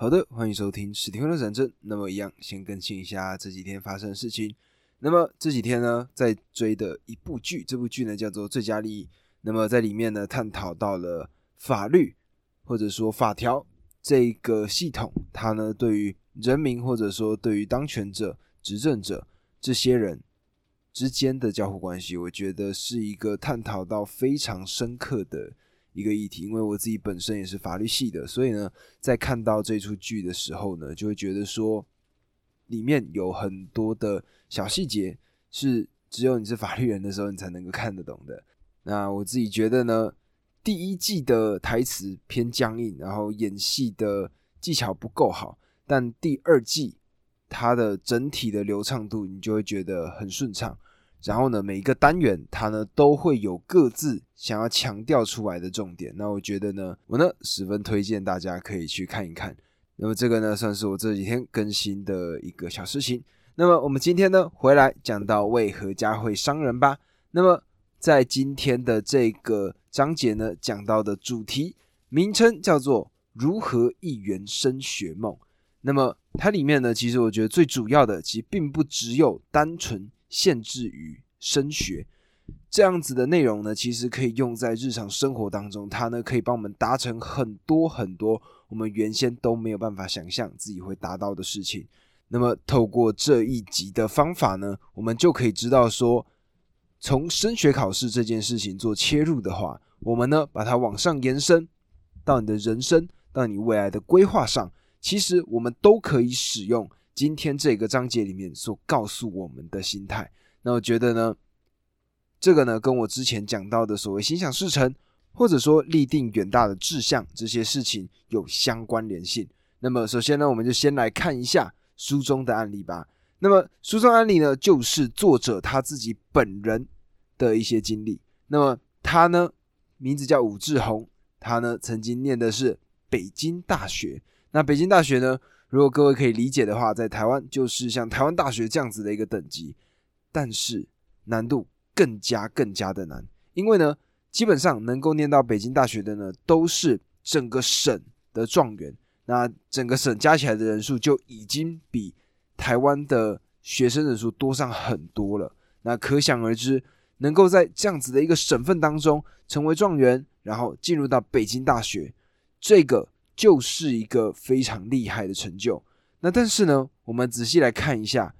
好的，欢迎收听史蒂芬的战争。那么一样，先更新一下这几天发生的事情。那么这几天呢，在追的一部剧，这部剧呢叫做《最佳利益》。那么在里面呢，探讨到了法律或者说法条这个系统，它呢对于人民或者说对于当权者、执政者这些人之间的交互关系，我觉得是一个探讨到非常深刻的。一个议题，因为我自己本身也是法律系的，所以呢，在看到这出剧的时候呢，就会觉得说，里面有很多的小细节是只有你是法律人的时候你才能够看得懂的。那我自己觉得呢，第一季的台词偏僵硬，然后演戏的技巧不够好，但第二季它的整体的流畅度，你就会觉得很顺畅。然后呢，每一个单元它呢都会有各自想要强调出来的重点。那我觉得呢，我呢十分推荐大家可以去看一看。那么这个呢，算是我这几天更新的一个小事情。那么我们今天呢回来讲到为何家会伤人吧。那么在今天的这个章节呢，讲到的主题名称叫做如何一圆升学梦。那么它里面呢，其实我觉得最主要的，其实并不只有单纯。限制于升学这样子的内容呢，其实可以用在日常生活当中。它呢可以帮我们达成很多很多我们原先都没有办法想象自己会达到的事情。那么透过这一集的方法呢，我们就可以知道说，从升学考试这件事情做切入的话，我们呢把它往上延伸到你的人生，到你未来的规划上，其实我们都可以使用。今天这个章节里面所告诉我们的心态，那我觉得呢，这个呢跟我之前讲到的所谓心想事成，或者说立定远大的志向这些事情有相关联性。那么首先呢，我们就先来看一下书中的案例吧。那么书中案例呢，就是作者他自己本人的一些经历。那么他呢，名字叫武志红，他呢曾经念的是北京大学。那北京大学呢？如果各位可以理解的话，在台湾就是像台湾大学这样子的一个等级，但是难度更加更加的难，因为呢，基本上能够念到北京大学的呢，都是整个省的状元，那整个省加起来的人数就已经比台湾的学生人数多上很多了。那可想而知，能够在这样子的一个省份当中成为状元，然后进入到北京大学，这个。就是一个非常厉害的成就。那但是呢，我们仔细来看一下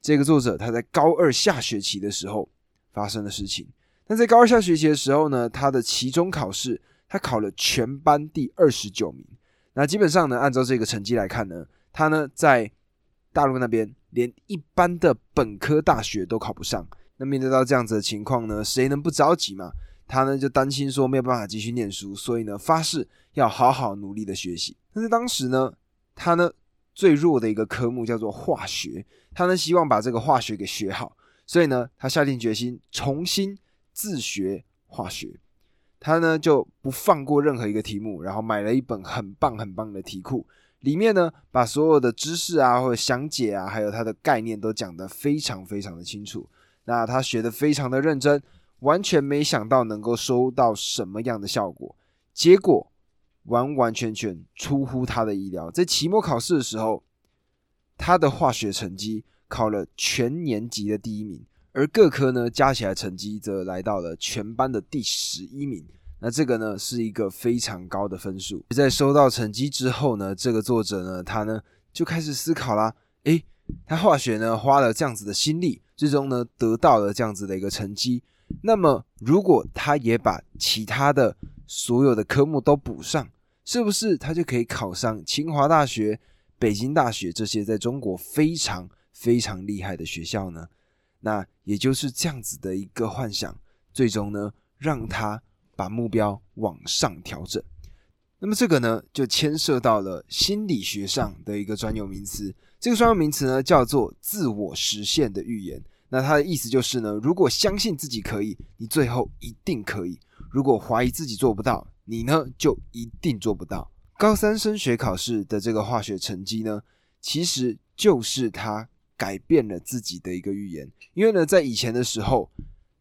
这个作者他在高二下学期的时候发生的事情。那在高二下学期的时候呢，他的期中考试他考了全班第二十九名。那基本上呢，按照这个成绩来看呢，他呢在大陆那边连一般的本科大学都考不上。那面对到这样子的情况呢，谁能不着急嘛？他呢就担心说没有办法继续念书，所以呢发誓要好好努力的学习。但是当时呢，他呢最弱的一个科目叫做化学，他呢希望把这个化学给学好，所以呢他下定决心重新自学化学。他呢就不放过任何一个题目，然后买了一本很棒很棒的题库，里面呢把所有的知识啊或者详解啊，还有它的概念都讲得非常非常的清楚。那他学的非常的认真。完全没想到能够收到什么样的效果，结果完完全全出乎他的意料。在期末考试的时候，他的化学成绩考了全年级的第一名，而各科呢加起来成绩则来到了全班的第十一名。那这个呢是一个非常高的分数。在收到成绩之后呢，这个作者呢他呢就开始思考啦，诶，他化学呢花了这样子的心力，最终呢得到了这样子的一个成绩。那么，如果他也把其他的所有的科目都补上，是不是他就可以考上清华大学、北京大学这些在中国非常非常厉害的学校呢？那也就是这样子的一个幻想，最终呢，让他把目标往上调整。那么这个呢，就牵涉到了心理学上的一个专有名词，这个专有名词呢，叫做自我实现的预言。那他的意思就是呢，如果相信自己可以，你最后一定可以；如果怀疑自己做不到，你呢就一定做不到。高三升学考试的这个化学成绩呢，其实就是他改变了自己的一个预言。因为呢，在以前的时候，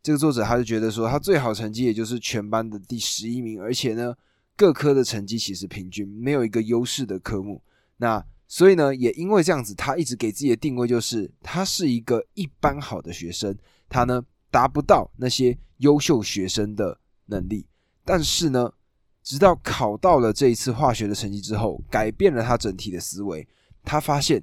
这个作者他就觉得说，他最好成绩也就是全班的第十一名，而且呢，各科的成绩其实平均，没有一个优势的科目。那所以呢，也因为这样子，他一直给自己的定位就是他是一个一般好的学生，他呢达不到那些优秀学生的能力。但是呢，直到考到了这一次化学的成绩之后，改变了他整体的思维，他发现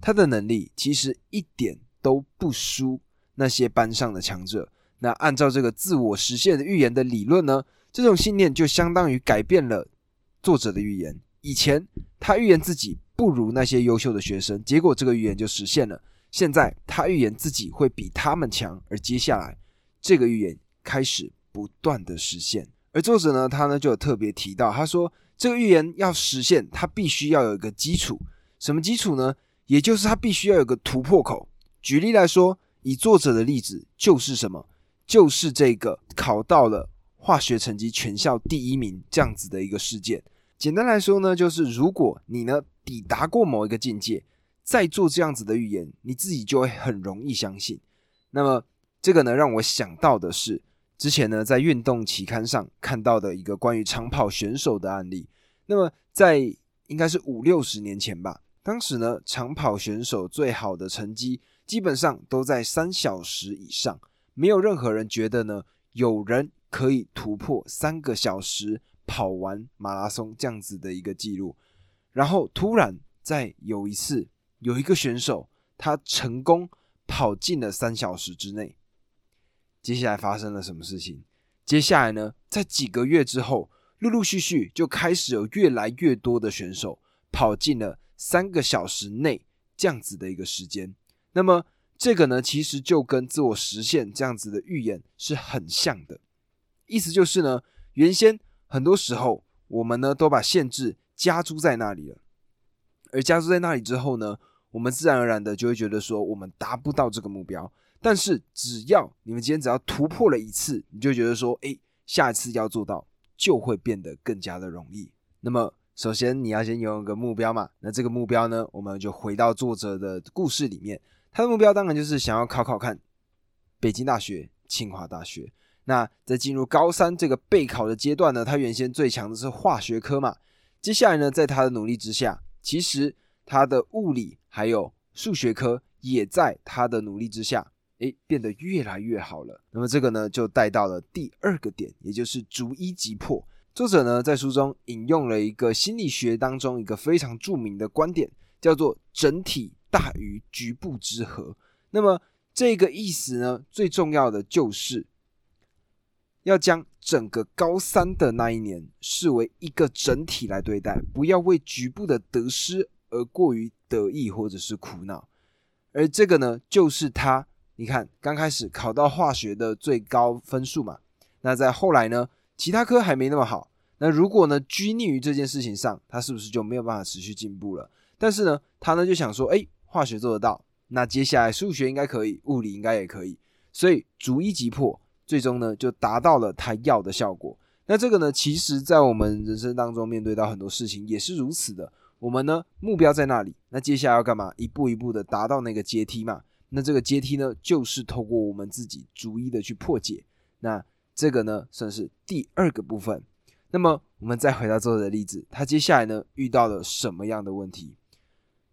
他的能力其实一点都不输那些班上的强者。那按照这个自我实现的预言的理论呢，这种信念就相当于改变了作者的预言。以前他预言自己不如那些优秀的学生，结果这个预言就实现了。现在他预言自己会比他们强，而接下来这个预言开始不断的实现。而作者呢，他呢就有特别提到，他说这个预言要实现，他必须要有一个基础。什么基础呢？也就是他必须要有个突破口。举例来说，以作者的例子就是什么？就是这个考到了化学成绩全校第一名这样子的一个事件。简单来说呢，就是如果你呢抵达过某一个境界，再做这样子的预言，你自己就会很容易相信。那么这个呢，让我想到的是之前呢在运动期刊上看到的一个关于长跑选手的案例。那么在应该是五六十年前吧，当时呢长跑选手最好的成绩基本上都在三小时以上。没有任何人觉得呢，有人可以突破三个小时跑完马拉松这样子的一个记录。然后突然在有一次，有一个选手他成功跑进了三小时之内。接下来发生了什么事情？接下来呢，在几个月之后，陆陆续续就开始有越来越多的选手跑进了三个小时内这样子的一个时间。那么。这个呢，其实就跟自我实现这样子的预言是很像的，意思就是呢，原先很多时候我们呢都把限制加注在那里了，而加注在那里之后呢，我们自然而然的就会觉得说我们达不到这个目标。但是只要你们今天只要突破了一次，你就觉得说，哎，下一次要做到就会变得更加的容易。那么首先你要先有一个目标嘛，那这个目标呢，我们就回到作者的故事里面。他的目标当然就是想要考考看北京大学、清华大学。那在进入高三这个备考的阶段呢，他原先最强的是化学科嘛。接下来呢，在他的努力之下，其实他的物理还有数学科也在他的努力之下，诶，变得越来越好了。那么这个呢，就带到了第二个点，也就是逐一击破。作者呢，在书中引用了一个心理学当中一个非常著名的观点，叫做整体。大于局部之和，那么这个意思呢？最重要的就是要将整个高三的那一年视为一个整体来对待，不要为局部的得失而过于得意或者是苦恼。而这个呢，就是他，你看刚开始考到化学的最高分数嘛，那在后来呢，其他科还没那么好。那如果呢拘泥于这件事情上，他是不是就没有办法持续进步了？但是呢，他呢就想说，哎。化学做得到，那接下来数学应该可以，物理应该也可以，所以逐一击破，最终呢就达到了他要的效果。那这个呢，其实在我们人生当中面对到很多事情也是如此的。我们呢目标在那里，那接下来要干嘛？一步一步的达到那个阶梯嘛。那这个阶梯呢，就是透过我们自己逐一的去破解。那这个呢，算是第二个部分。那么我们再回到作者的例子，他接下来呢遇到了什么样的问题？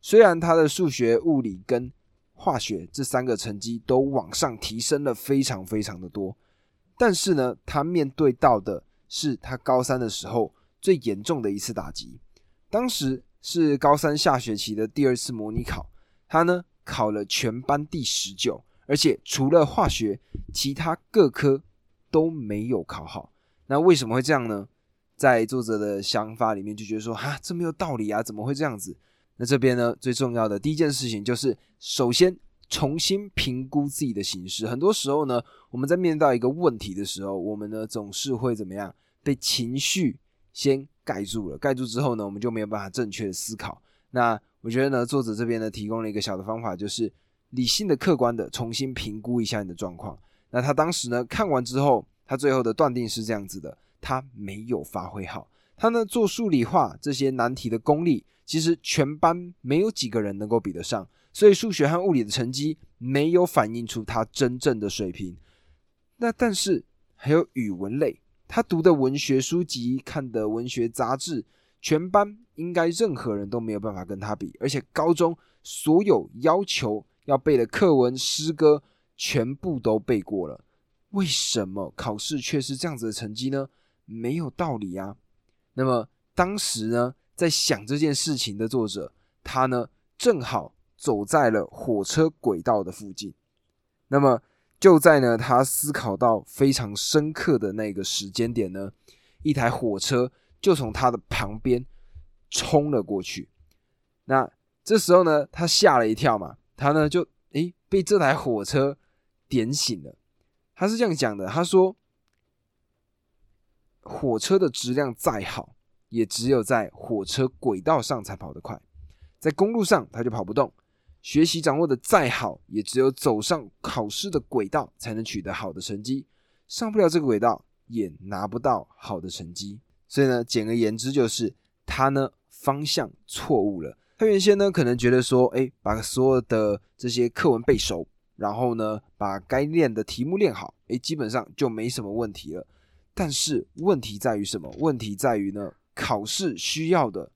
虽然他的数学、物理跟化学这三个成绩都往上提升了非常非常的多，但是呢，他面对到的是他高三的时候最严重的一次打击。当时是高三下学期的第二次模拟考，他呢考了全班第十九，而且除了化学，其他各科都没有考好。那为什么会这样呢？在作者的想法里面就觉得说，哈，这没有道理啊，怎么会这样子？那这边呢，最重要的第一件事情就是，首先重新评估自己的形式。很多时候呢，我们在面对到一个问题的时候，我们呢总是会怎么样？被情绪先盖住了，盖住之后呢，我们就没有办法正确的思考。那我觉得呢，作者这边呢提供了一个小的方法，就是理性的、客观的重新评估一下你的状况。那他当时呢看完之后，他最后的断定是这样子的：他没有发挥好，他呢做数理化这些难题的功力。其实全班没有几个人能够比得上，所以数学和物理的成绩没有反映出他真正的水平。那但是还有语文类，他读的文学书籍、看的文学杂志，全班应该任何人都没有办法跟他比，而且高中所有要求要背的课文、诗歌全部都背过了，为什么考试却是这样子的成绩呢？没有道理啊！那么当时呢，在想这件事情的作者，他呢正好走在了火车轨道的附近，那么就在呢他思考到非常深刻的那个时间点呢，一台火车。就从他的旁边冲了过去，那这时候呢，他吓了一跳嘛，他呢就诶被这台火车点醒了。他是这样讲的，他说：“火车的质量再好，也只有在火车轨道上才跑得快，在公路上他就跑不动。学习掌握的再好，也只有走上考试的轨道才能取得好的成绩，上不了这个轨道，也拿不到好的成绩。”所以呢，简而言之就是他呢方向错误了。他原先呢可能觉得说，哎，把所有的这些课文背熟，然后呢把该练的题目练好，哎，基本上就没什么问题了。但是问题在于什么？问题在于呢，考试需要的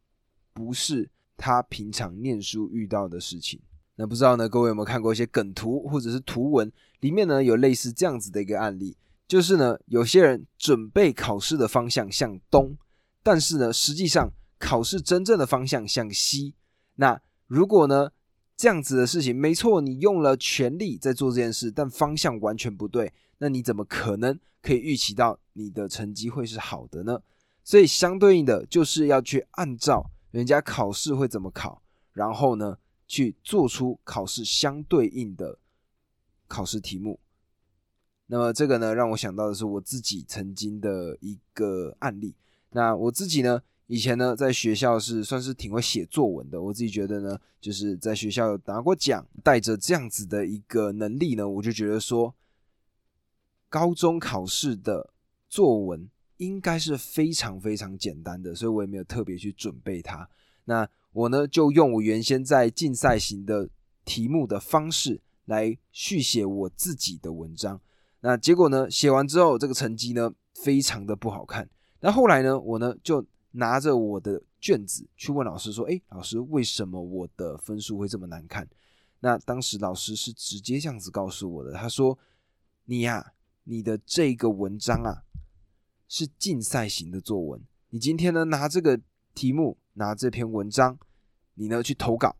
不是他平常念书遇到的事情。那不知道呢，各位有没有看过一些梗图或者是图文，里面呢有类似这样子的一个案例。就是呢，有些人准备考试的方向向东，但是呢，实际上考试真正的方向向西。那如果呢这样子的事情，没错，你用了全力在做这件事，但方向完全不对，那你怎么可能可以预期到你的成绩会是好的呢？所以相对应的，就是要去按照人家考试会怎么考，然后呢去做出考试相对应的考试题目。那么这个呢，让我想到的是我自己曾经的一个案例。那我自己呢，以前呢，在学校是算是挺会写作文的。我自己觉得呢，就是在学校拿过奖，带着这样子的一个能力呢，我就觉得说，高中考试的作文应该是非常非常简单的，所以我也没有特别去准备它。那我呢，就用我原先在竞赛型的题目的方式来续写我自己的文章。那结果呢？写完之后，这个成绩呢，非常的不好看。那后来呢，我呢就拿着我的卷子去问老师说：“哎，老师，为什么我的分数会这么难看？”那当时老师是直接这样子告诉我的，他说：“你呀，你的这个文章啊，是竞赛型的作文。你今天呢拿这个题目，拿这篇文章，你呢去投稿，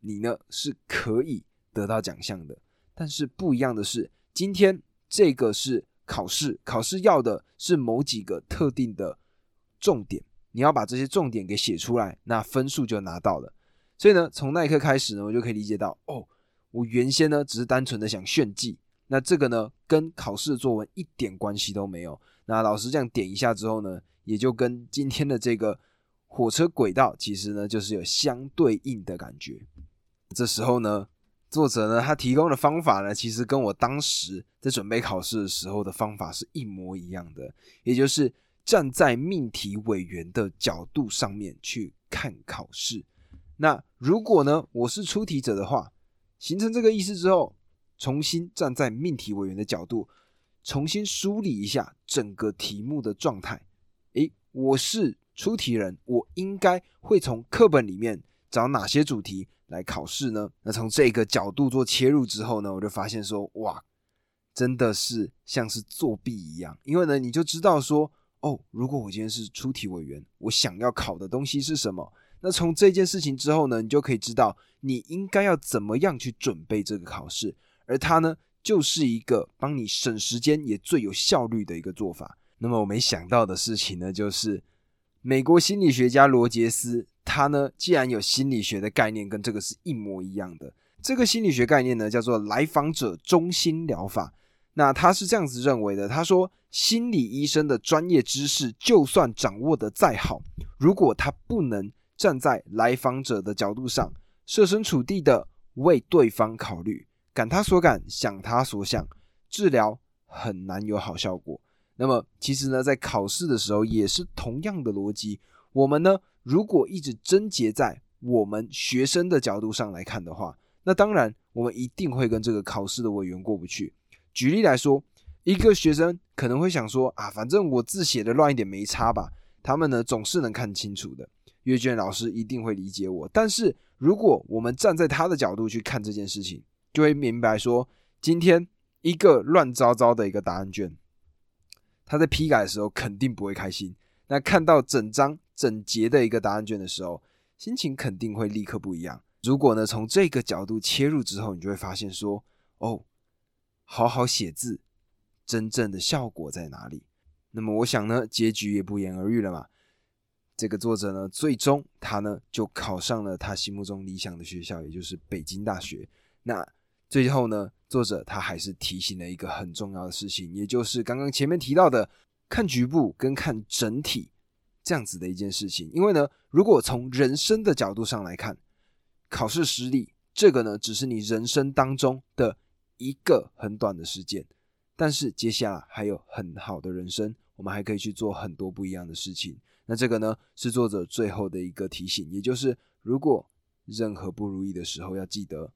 你呢是可以得到奖项的。但是不一样的是，今天。”这个是考试，考试要的是某几个特定的重点，你要把这些重点给写出来，那分数就拿到了。所以呢，从那一刻开始呢，我就可以理解到，哦，我原先呢只是单纯的想炫技，那这个呢跟考试的作文一点关系都没有。那老师这样点一下之后呢，也就跟今天的这个火车轨道其实呢就是有相对应的感觉。这时候呢。作者呢，他提供的方法呢，其实跟我当时在准备考试的时候的方法是一模一样的，也就是站在命题委员的角度上面去看考试。那如果呢，我是出题者的话，形成这个意思之后，重新站在命题委员的角度，重新梳理一下整个题目的状态。诶，我是出题人，我应该会从课本里面找哪些主题？来考试呢？那从这个角度做切入之后呢，我就发现说，哇，真的是像是作弊一样。因为呢，你就知道说，哦，如果我今天是出题委员，我想要考的东西是什么？那从这件事情之后呢，你就可以知道你应该要怎么样去准备这个考试。而它呢，就是一个帮你省时间也最有效率的一个做法。那么我没想到的事情呢，就是美国心理学家罗杰斯。他呢，既然有心理学的概念跟这个是一模一样的，这个心理学概念呢叫做来访者中心疗法。那他是这样子认为的，他说，心理医生的专业知识就算掌握的再好，如果他不能站在来访者的角度上，设身处地的为对方考虑，感他所感，想他所想，治疗很难有好效果。那么其实呢，在考试的时候也是同样的逻辑，我们呢。如果一直贞结在我们学生的角度上来看的话，那当然我们一定会跟这个考试的委员过不去。举例来说，一个学生可能会想说啊，反正我字写的乱一点没差吧。他们呢总是能看清楚的。阅卷老师一定会理解我。但是如果我们站在他的角度去看这件事情，就会明白说，今天一个乱糟糟的一个答案卷，他在批改的时候肯定不会开心。那看到整张整洁的一个答案卷的时候，心情肯定会立刻不一样。如果呢从这个角度切入之后，你就会发现说，哦，好好写字，真正的效果在哪里？那么我想呢，结局也不言而喻了嘛。这个作者呢，最终他呢就考上了他心目中理想的学校，也就是北京大学。那最后呢，作者他还是提醒了一个很重要的事情，也就是刚刚前面提到的看局部跟看整体这样子的一件事情。因为呢，如果从人生的角度上来看，考试失利这个呢，只是你人生当中的一个很短的时间，但是接下来还有很好的人生，我们还可以去做很多不一样的事情。那这个呢，是作者最后的一个提醒，也就是如果任何不如意的时候，要记得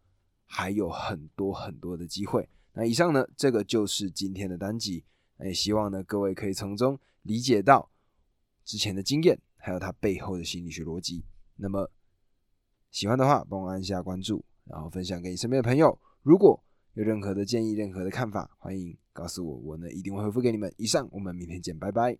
还有很多很多的机会。那以上呢，这个就是今天的单集，那也希望呢各位可以从中理解到之前的经验，还有它背后的心理学逻辑。那么喜欢的话，帮我按下关注，然后分享给你身边的朋友。如果有任何的建议、任何的看法，欢迎告诉我，我呢一定会回复给你们。以上，我们明天见，拜拜。